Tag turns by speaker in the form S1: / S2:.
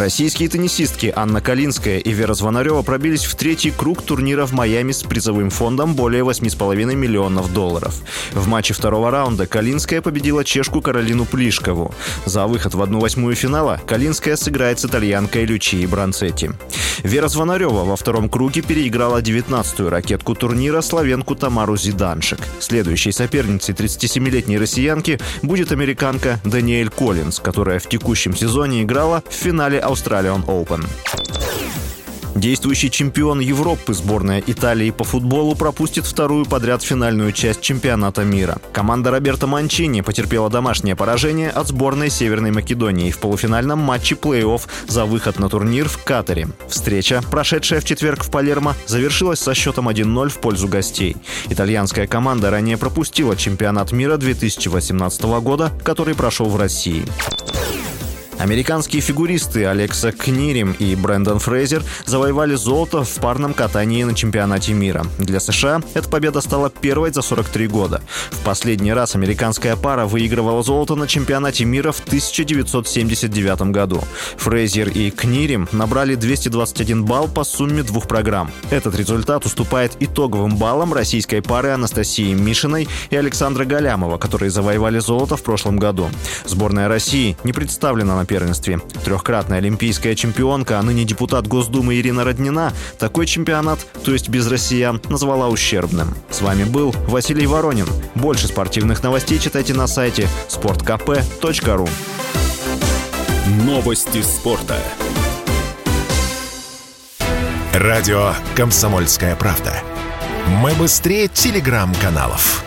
S1: Российские теннисистки Анна Калинская и Вера Звонарева пробились в третий круг турнира в Майами с призовым фондом более 8,5 миллионов долларов. В матче второго раунда Калинская победила чешку Каролину Плишкову. За выход в одну восьмую финала Калинская сыграет с итальянкой Лючией Бранцетти. Вера Звонарева во втором круге переиграла 19-ю ракетку турнира славенку Тамару Зиданшек. Следующей соперницей 37-летней россиянки будет американка Даниэль Коллинз, которая в текущем сезоне играла в финале Australian Open. Действующий чемпион Европы сборная Италии по футболу пропустит вторую подряд финальную часть чемпионата мира. Команда Роберто Манчини потерпела домашнее поражение от сборной Северной Македонии в полуфинальном матче плей-офф за выход на турнир в Катаре. Встреча, прошедшая в четверг в Палермо, завершилась со счетом 1-0 в пользу гостей. Итальянская команда ранее пропустила чемпионат мира 2018 года, который прошел в России. Американские фигуристы Алекса Книрим и Брэндон Фрейзер завоевали золото в парном катании на чемпионате мира. Для США эта победа стала первой за 43 года. В последний раз американская пара выигрывала золото на чемпионате мира в 1979 году. Фрейзер и Книрим набрали 221 балл по сумме двух программ. Этот результат уступает итоговым баллам российской пары Анастасии Мишиной и Александра Галямова, которые завоевали золото в прошлом году. Сборная России не представлена на первенстве. Трехкратная олимпийская чемпионка, а ныне депутат Госдумы Ирина Роднина, такой чемпионат, то есть без россиян, назвала ущербным. С вами был Василий Воронин. Больше спортивных новостей читайте на сайте sportkp.ru
S2: Новости спорта.
S3: Радио «Комсомольская правда». Мы быстрее телеграм-каналов.